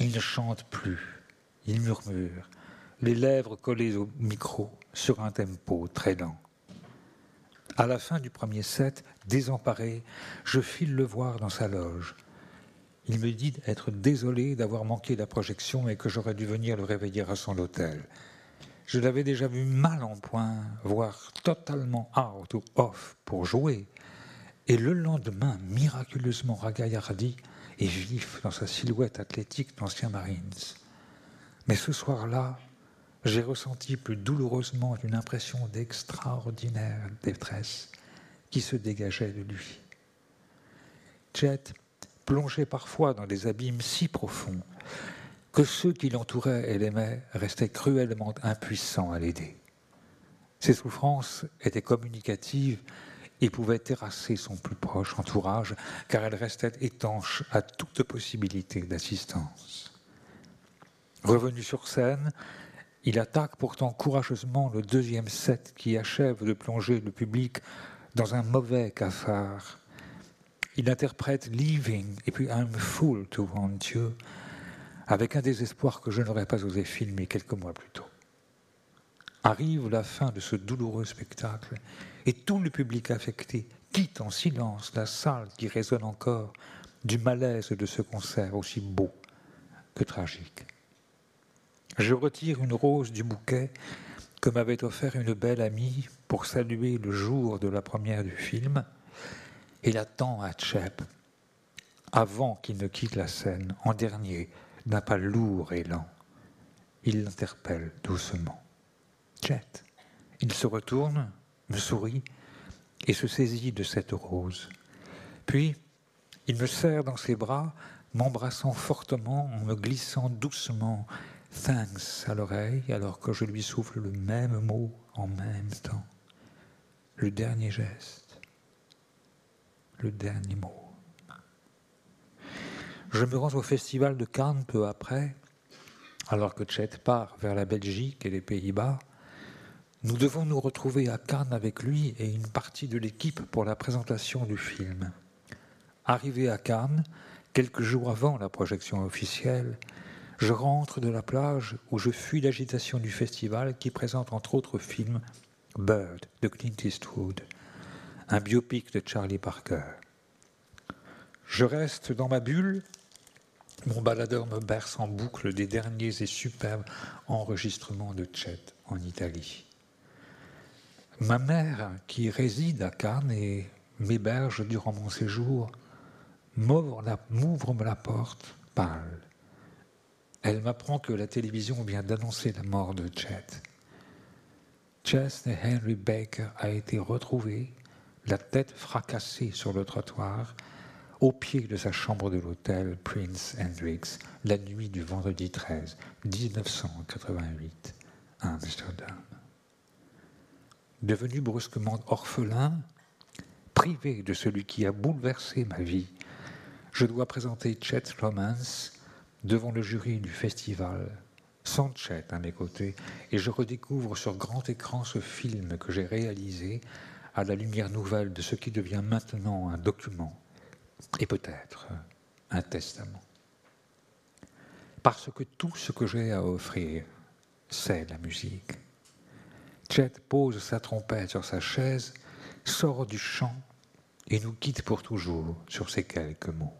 Il ne chante plus, il murmure, les lèvres collées au micro sur un tempo très lent. À la fin du premier set, désemparé, je file le voir dans sa loge. Il me dit être désolé d'avoir manqué la projection et que j'aurais dû venir le réveiller à son hôtel. Je l'avais déjà vu mal en point, voire totalement out ou off pour jouer. Et le lendemain, miraculeusement ragaillardi et vif dans sa silhouette athlétique d'ancien Marines. Mais ce soir-là, j'ai ressenti plus douloureusement une impression d'extraordinaire détresse qui se dégageait de lui. Chet plongeait parfois dans des abîmes si profonds que ceux qui l'entouraient et l'aimaient restaient cruellement impuissants à l'aider. Ses souffrances étaient communicatives et pouvaient terrasser son plus proche entourage car elles restaient étanches à toute possibilité d'assistance. Revenu sur scène, Il attaque pourtant courageusement le deuxième set qui achève de plonger le public dans un mauvais cafard. Il interprète Leaving et puis I'm Fool to Want You avec un désespoir que je n'aurais pas osé filmer quelques mois plus tôt. Arrive la fin de ce douloureux spectacle et tout le public affecté quitte en silence la salle qui résonne encore du malaise de ce concert aussi beau que tragique. Je retire une rose du bouquet que m'avait offert une belle amie pour saluer le jour de la première du film et la tend à Chep avant qu'il ne quitte la scène en dernier d'un pas lourd et lent. Il l'interpelle doucement. Chet. Il se retourne, me sourit et se saisit de cette rose. Puis, il me serre dans ses bras, m'embrassant fortement en me glissant doucement thanks à l'oreille alors que je lui souffle le même mot en même temps. Le dernier geste, le dernier mot. Je me rends au festival de Cannes peu après, alors que Chet part vers la Belgique et les Pays-Bas. Nous devons nous retrouver à Cannes avec lui et une partie de l'équipe pour la présentation du film. Arrivé à Cannes, quelques jours avant la projection officielle, je rentre de la plage où je fuis l'agitation du festival qui présente entre autres films Bird de Clint Eastwood, un biopic de Charlie Parker. Je reste dans ma bulle, mon baladeur me berce en boucle des derniers et superbes enregistrements de Chet en Italie. Ma mère, qui réside à Cannes et m'héberge durant mon séjour, m'ouvre la, la porte, pâle. Elle m'apprend que la télévision vient d'annoncer la mort de Chet. Chesney Henry Baker a été retrouvé, la tête fracassée sur le trottoir, au pied de sa chambre de l'hôtel Prince Hendricks, la nuit du vendredi 13, 1988, à Amsterdam. Devenu brusquement orphelin, privé de celui qui a bouleversé ma vie, je dois présenter Chet Romance devant le jury du festival, sans Chet à mes côtés, et je redécouvre sur grand écran ce film que j'ai réalisé à la lumière nouvelle de ce qui devient maintenant un document et peut-être un testament. Parce que tout ce que j'ai à offrir, c'est la musique. Chet pose sa trompette sur sa chaise, sort du chant et nous quitte pour toujours sur ces quelques mots.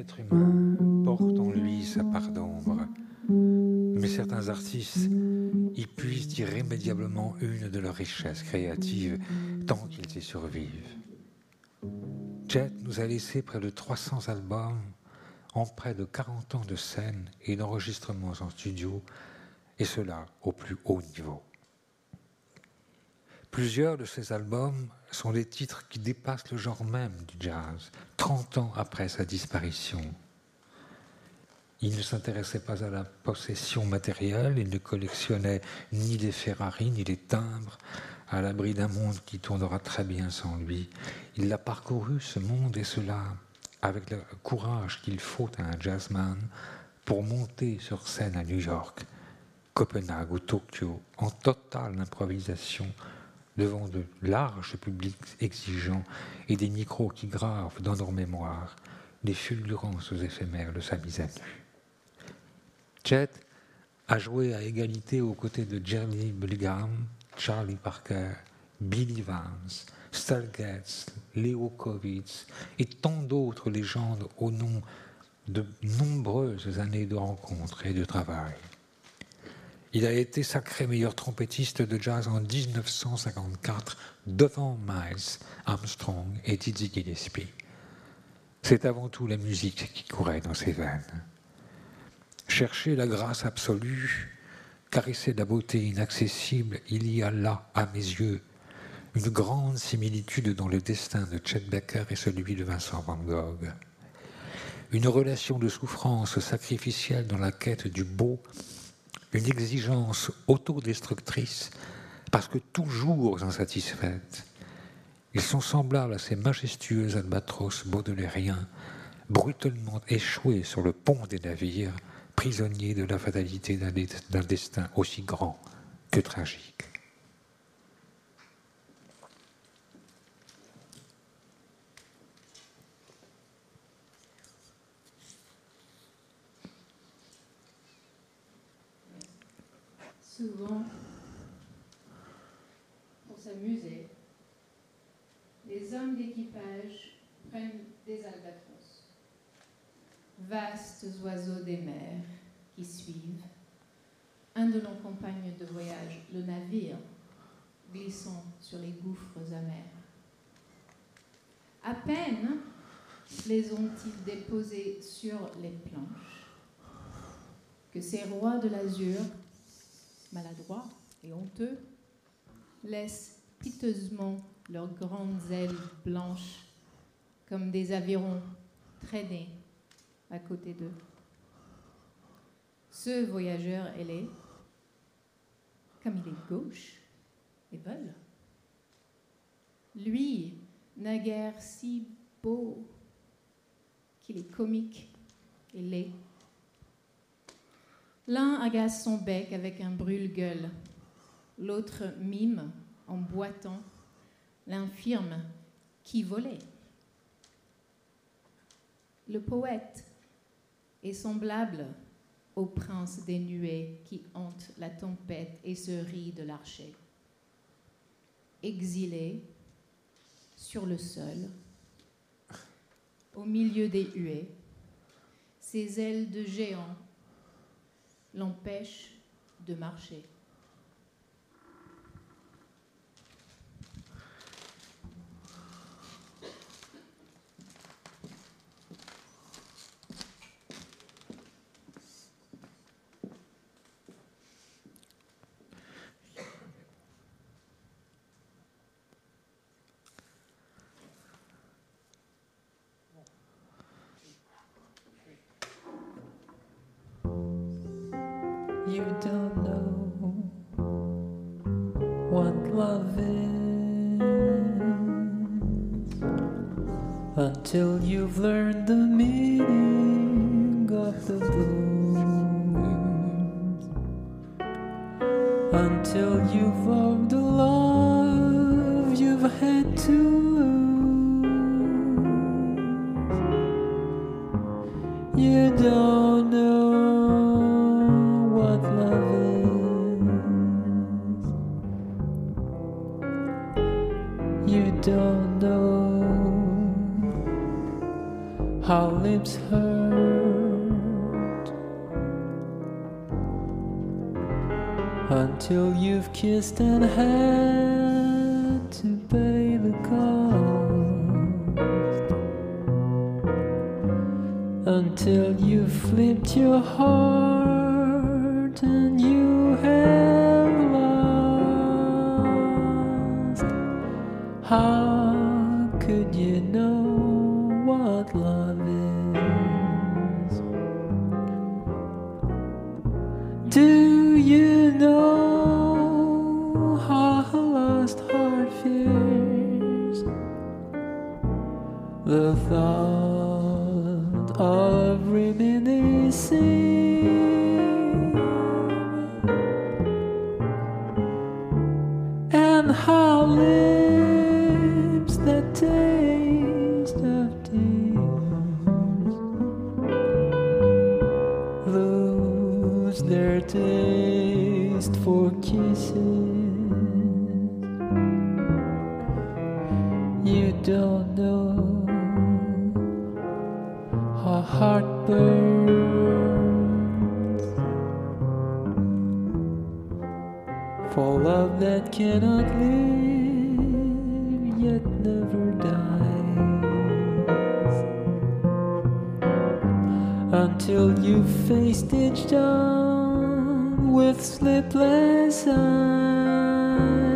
Être humain porte en lui sa part d'ombre, mais certains artistes y puisent irrémédiablement une de leurs richesses créatives tant qu'ils y survivent. Jet nous a laissé près de 300 albums en près de 40 ans de scène et d'enregistrements en studio, et cela au plus haut niveau. Plusieurs de ces albums sont des titres qui dépassent le genre même du jazz, 30 ans après sa disparition. Il ne s'intéressait pas à la possession matérielle, il ne collectionnait ni les Ferrari ni les timbres, à l'abri d'un monde qui tournera très bien sans lui. Il a parcouru ce monde et cela avec le courage qu'il faut à un jazzman pour monter sur scène à New York, Copenhague ou Tokyo en totale improvisation devant de larges publics exigeants et des micros qui gravent dans leur mémoire les fulgurances éphémères de sa mise à nu. Chet a joué à égalité aux côtés de Jerry Mulligan, Charlie Parker, Billy Vance, Stan Getz, Leo Kovitz et tant d'autres légendes au nom de nombreuses années de rencontres et de travail. Il a été sacré meilleur trompettiste de jazz en 1954 devant Miles Armstrong et Dizzy Gillespie. C'est avant tout la musique qui courait dans ses veines. Chercher la grâce absolue, caresser la beauté inaccessible, il y a là, à mes yeux, une grande similitude dans le destin de Chet Baker et celui de Vincent Van Gogh. Une relation de souffrance sacrificielle dans la quête du beau une exigence autodestructrice parce que toujours insatisfaite. Ils sont semblables à ces majestueux albatros baudelairiens brutalement échoués sur le pont des navires, prisonniers de la fatalité d'un destin aussi grand que tragique.
Souvent, pour s'amuser, les hommes d'équipage prennent des albatros, vastes oiseaux des mers qui suivent. Un de nos compagnes de voyage, le navire, glissant sur les gouffres amers. À peine les ont-ils déposés sur les planches que ces rois de l'azur maladroits et honteux, laissent piteusement leurs grandes ailes blanches comme des avirons traînés à côté d'eux. Ce voyageur ailé, comme il est gauche et vol, lui, naguère si beau qu'il est comique et laid. L'un agace son bec avec un brûle-gueule, l'autre mime en boitant l'infirme qui volait. Le poète est semblable au prince des nuées qui hante la tempête et se rit de l'archer. Exilé sur le sol, au milieu des huées, ses ailes de géant l'empêche de marcher.
For love that cannot live yet never dies until you face each dawn with sleepless eyes.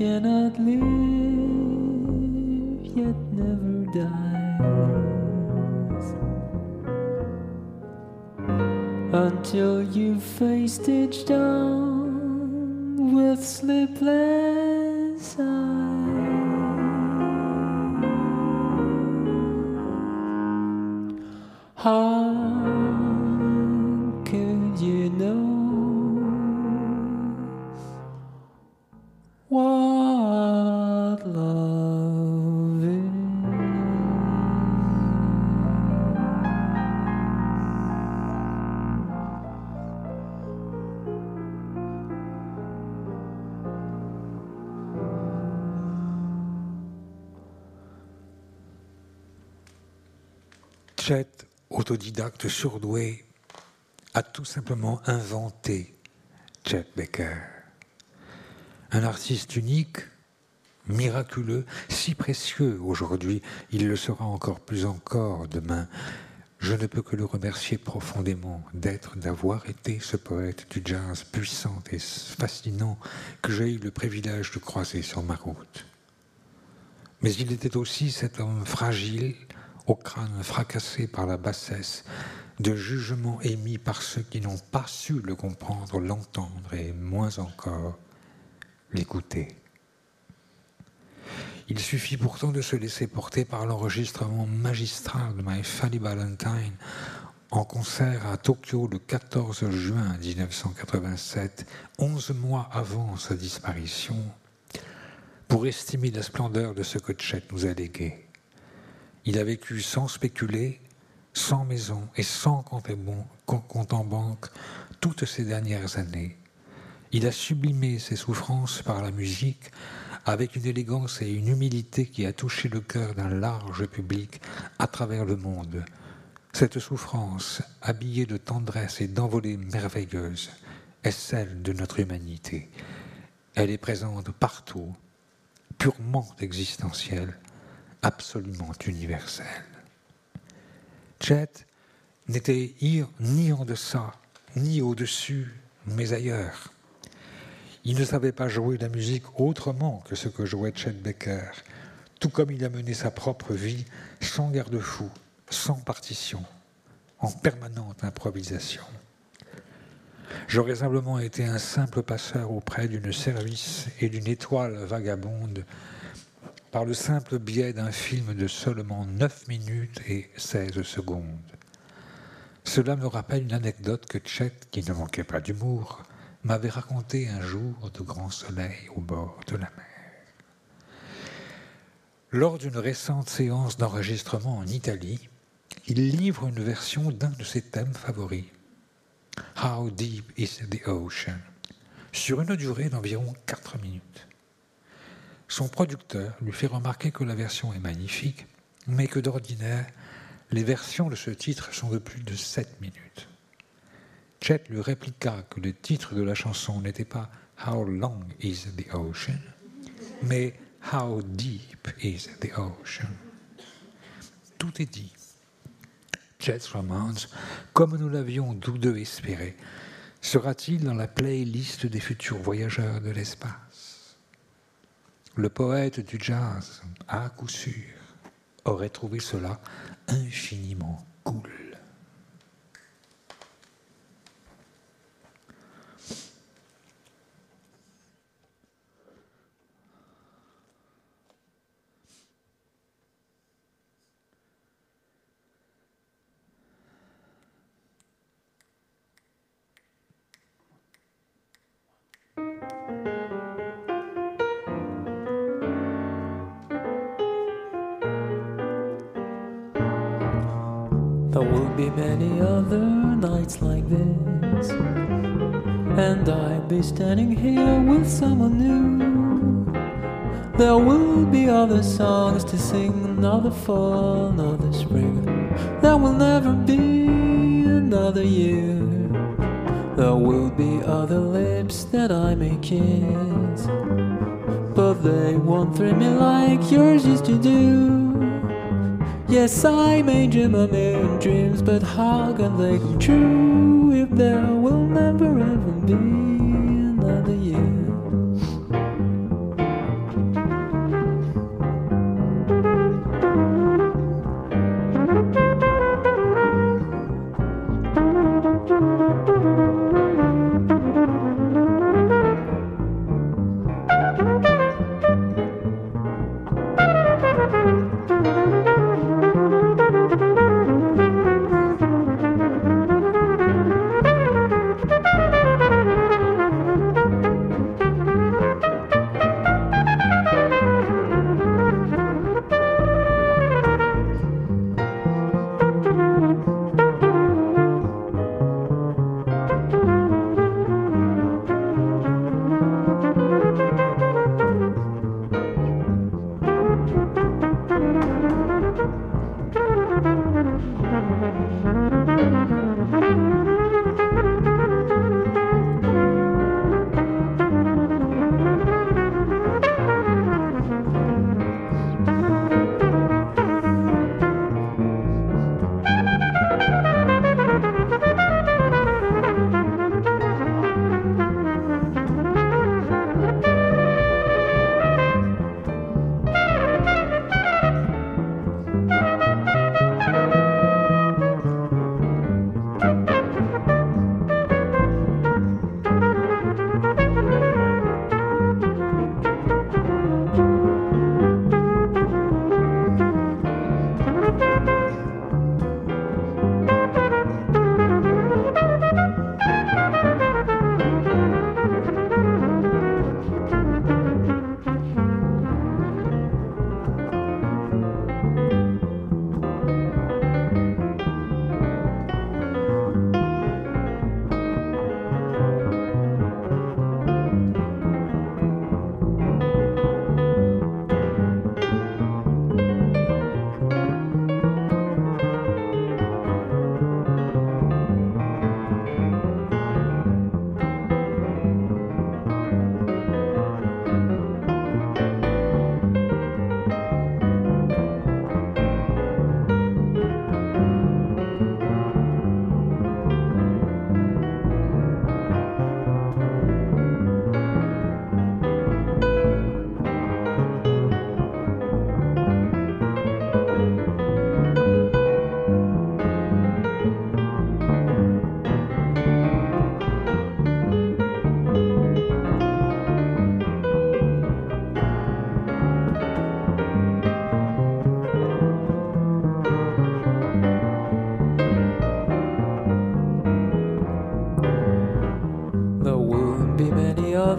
Love
Chet, autodidacte surdoué, a tout simplement inventé Chet Baker. Un artiste unique, miraculeux, si précieux aujourd'hui, il le sera encore plus encore demain. Je ne peux que le remercier profondément d'être, d'avoir été ce poète du jazz puissant et fascinant que j'ai eu le privilège de croiser sur ma route. Mais il était aussi cet homme fragile, au crâne fracassé par la bassesse, de jugements émis par ceux qui n'ont pas su le comprendre, l'entendre et moins encore l'écouter. Il suffit pourtant de se laisser porter par l'enregistrement magistral de My Funny Valentine en concert à Tokyo le 14 juin 1987, onze mois avant sa disparition, pour estimer la splendeur de ce que Chet nous a légué. Il a vécu sans spéculer, sans maison et sans compte en banque toutes ces dernières années. Il a sublimé ses souffrances par la musique avec une élégance et une humilité qui a touché le cœur d'un large public à travers le monde. Cette souffrance, habillée de tendresse et d'envolée merveilleuse, est celle de notre humanité. Elle est présente partout, purement existentielle, absolument universelle. Chet n'était ni en deçà, ni au-dessus, mais ailleurs. Il ne savait pas jouer la musique autrement que ce que jouait Chet Baker, tout comme il a mené sa propre vie sans garde-fou, sans partition, en permanente improvisation. J'aurais simplement été un simple passeur auprès d'une service et d'une étoile vagabonde par le simple biais d'un film de seulement 9 minutes et 16 secondes. Cela me rappelle une anecdote que Chet, qui ne manquait pas d'humour, m'avait raconté un jour de grand soleil au bord de la mer. Lors d'une récente séance d'enregistrement en Italie, il livre une version d'un de ses thèmes favoris, How Deep is the Ocean, sur une durée d'environ 4 minutes. Son producteur lui fait remarquer que la version est magnifique, mais que d'ordinaire, les versions de ce titre sont de plus de 7 minutes. Chet lui répliqua que le titre de la chanson n'était pas How long is the ocean, mais How deep is the ocean. Tout est dit. Chet's Romance, comme nous l'avions tous deux espéré, sera-t-il dans la playlist des futurs voyageurs de l'espace? Le poète du jazz, à coup sûr, aurait trouvé cela infiniment cool.
Be many other nights like this, and I'll be standing here with someone new. There will be other songs to sing, another fall, another spring. There will never be another year. There will be other lips that I may kiss, but they won't thrill me like yours used to do. Yes, I may dream a million dreams, but how can they come true if there will never ever be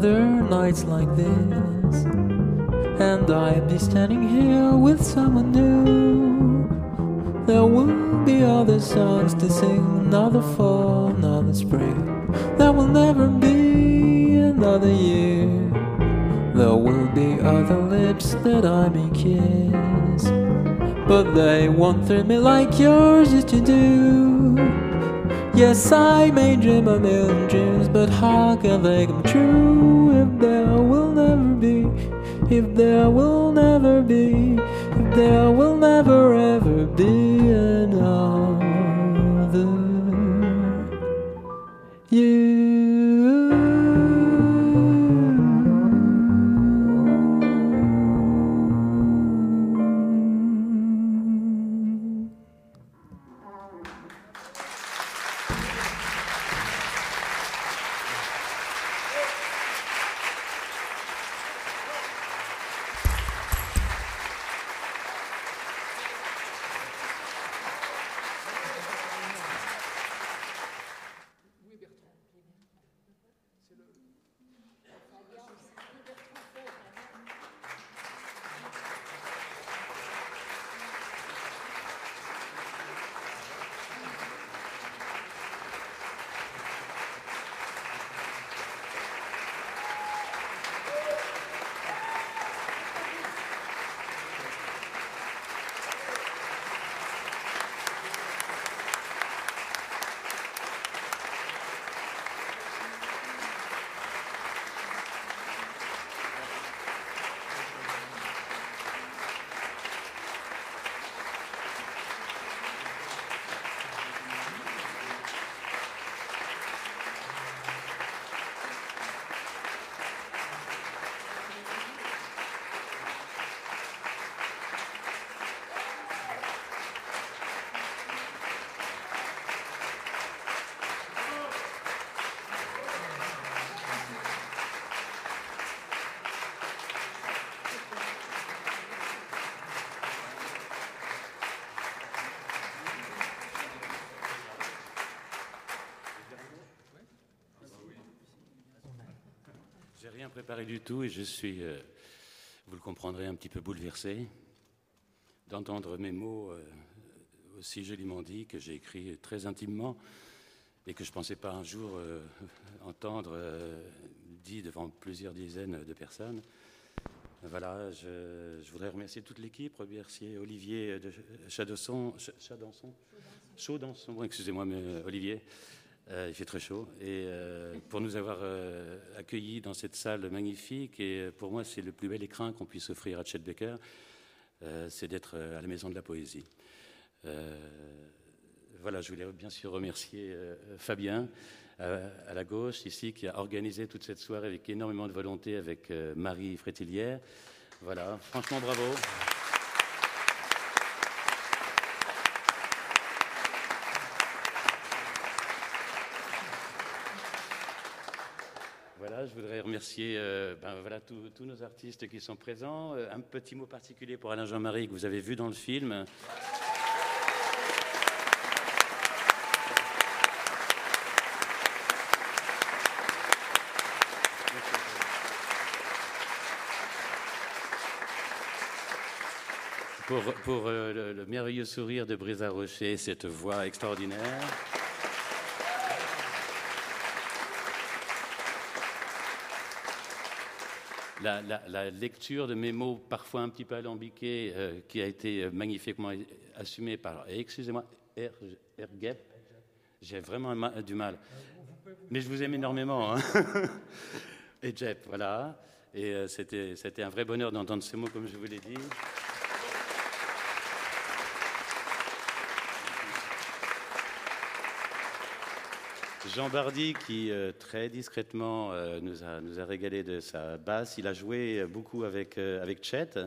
other nights like this. And I'd be standing here with someone new. There will be other songs to sing, another fall, another spring. There will never be another year. There will be other lips that I may kiss. But they won't thrill me like yours used to do. Yes, I may dream a million dreams, but how can they come true if there will never be, if there will never ever be
préparé du tout et je suis, euh, vous le comprendrez, un petit peu bouleversé d'entendre mes mots euh, aussi joliment dits que j'ai écrits très intimement et que je ne pensais pas un jour euh, entendre dit devant plusieurs dizaines de personnes. Voilà, je, je voudrais remercier toute l'équipe, remercier Olivier de Chadosson, Ch- Chadanson, Chaudanson, bon, excusez-moi, mais Olivier, euh, il fait très chaud, et euh, pour nous avoir euh, accueillis dans cette salle magnifique. Et pour moi, c'est le plus bel écrin qu'on puisse offrir à Chet Baker, c'est d'être à la Maison de la Poésie. Voilà, je voulais bien sûr remercier Fabien à la gauche ici qui a organisé toute cette soirée avec énormément de volonté avec Marie Frétilière. Voilà, franchement bravo. Voilà, je voudrais euh, ben, voilà, tous nos artistes qui sont présents. Euh, un petit mot particulier pour Alain Jean-Marie que vous avez vu dans le film. Pour, pour, euh, le, le merveilleux sourire de Brisa Rocher, cette voix extraordinaire. La, lecture de mes mots, parfois un petit peu alambiqués, euh, qui a été euh, magnifiquement assumée par, excusez-moi, Ergep. J'ai vraiment du mal. Mais je vous aime énormément. hein. Et Jep, voilà. Et euh, c'était un vrai bonheur d'entendre ces mots, comme je vous l'ai dit. Jean Bardy, qui euh, très discrètement euh, nous, a, nous a régalé de sa basse, il a joué euh, beaucoup avec, avec Chet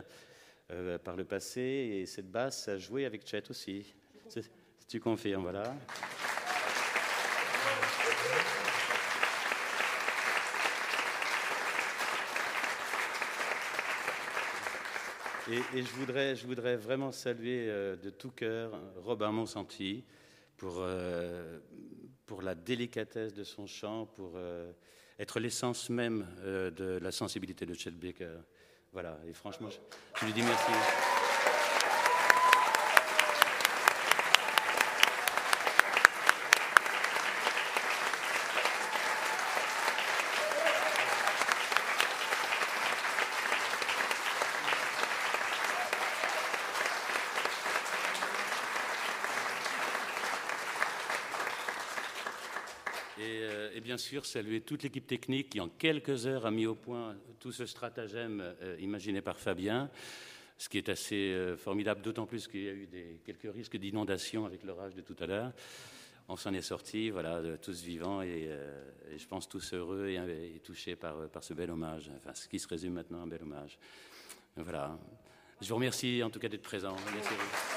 par le passé, et cette basse a joué avec Chet aussi. C'est- Tu confirmes, voilà. Et, je, voudrais, je voudrais vraiment saluer de tout cœur Robin Monsanti pour, euh, pour la délicatesse de son chant, pour euh, être l'essence même euh, de la sensibilité de Chet Baker. Voilà, et franchement, je, je lui dis merci. Et, euh, et bien sûr, saluer toute l'équipe technique qui, en quelques heures, a mis au point tout ce stratagème euh, imaginé par Fabien, ce qui est assez euh, formidable, d'autant plus qu'il y a eu quelques risques d'inondation avec l'orage de tout à l'heure. On s'en est sortis, voilà, de- tous vivants et, euh, je pense tous heureux et, touchés par, ce bel hommage, enfin, ce qui se résume maintenant en un bel hommage. Voilà. Je vous remercie en tout cas d'être présent. À.